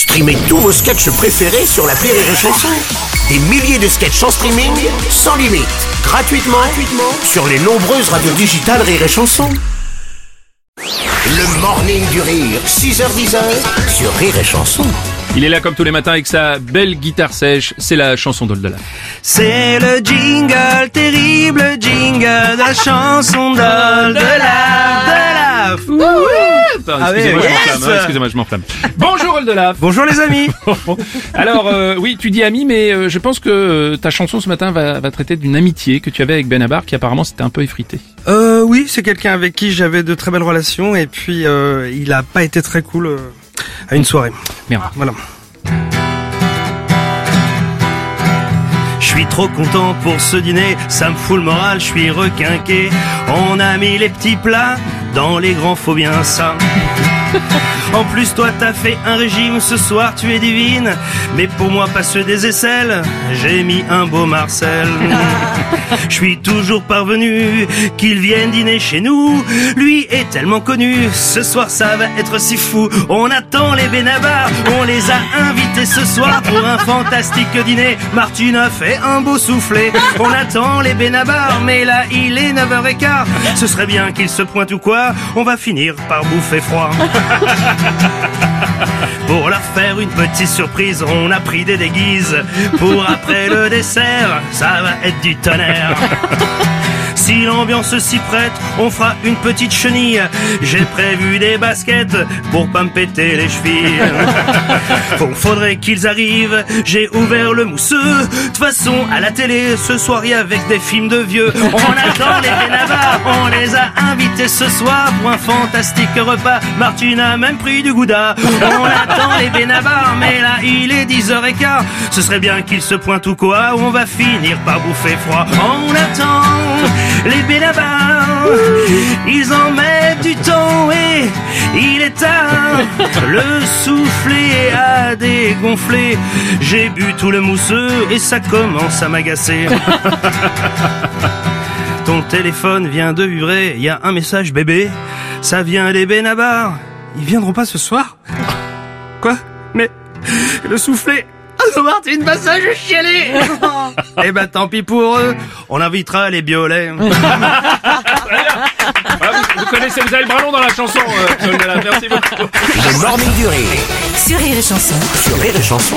Streamez tous vos sketchs préférés sur la Rire et Chanson. Des milliers de sketchs en streaming, sans limite, gratuitement, gratuitement sur les nombreuses radios digitales Rire et Chanson. Le morning du rire, 6h10 sur Rire et Chanson. Il est là comme tous les matins avec sa belle guitare sèche, c'est la chanson d'Oldelaf. C'est le jingle, terrible jingle de la chanson d'Oldelaf. Ah oui, excusez-moi, je yes m'enflamme, hein, excusez-moi, je m'enflamme. Bonjour Oldelaf. Bonjour les amis. Alors euh, oui, tu dis ami, mais euh, je pense que euh, ta chanson ce matin va, va traiter d'une amitié que tu avais avec Benabar, qui apparemment s'était un peu effrité. Euh, oui, c'est quelqu'un avec qui j'avais de très belles relations et puis euh, il a pas été très cool euh, à une soirée. Merde. Voilà. Je suis trop content pour ce dîner, ça me fout le moral, je suis requinqué. On a mis les petits plats dans les grands, faut bien ça. En plus, toi, t'as fait un régime ce soir, tu es divine. Mais pour moi, pas ceux des aisselles, j'ai mis un beau Marcel. Je suis toujours parvenu qu'il vienne dîner chez nous. Lui est tellement connu, ce soir ça va être si fou. On attend les Benabar, on les a invités ce soir pour un fantastique dîner. Martine a fait un beau soufflet. On attend les Benabar, mais là il est 9h15. Ce serait bien qu'il se pointe ou quoi, on va finir par bouffer froid. Pour leur faire une petite surprise, on a pris des déguises. Pour après le dessert, ça va être du tonnerre. Si l'ambiance s'y prête, on fera une petite chenille. J'ai prévu des baskets pour pas me péter les chevilles. Bon, faudrait qu'ils arrivent, j'ai ouvert le mousseux. De toute façon, à la télé, ce soir, y avec des films de vieux. On attend les Benabar, on les a ce soir pour un fantastique repas. Martine a même pris du gouda. On attend les Benabar, mais là, il est 10h15. Ce serait bien qu'ils se pointent ou quoi, on va finir par bouffer froid. On attend les Benabar, ils en mettent du temps et il est tard. Le soufflet a dégonflé. J'ai bu tout le mousseux et ça commence à m'agacer. Ton téléphone vient de vibrer, il y a un message bébé. Ça vient des Benabar. Ils viendront pas ce soir? Quoi? Mais le soufflet Oh Martine, bah ça je chialer Eh ben tant pis pour eux, on invitera les biolets. Ah, vous, vous connaissez, vous avez le bras long dans la chanson, euh, Oldelaf. Merci beaucoup. Le morning du rire Sur Rire et Chanson. sur Rire et Chanson.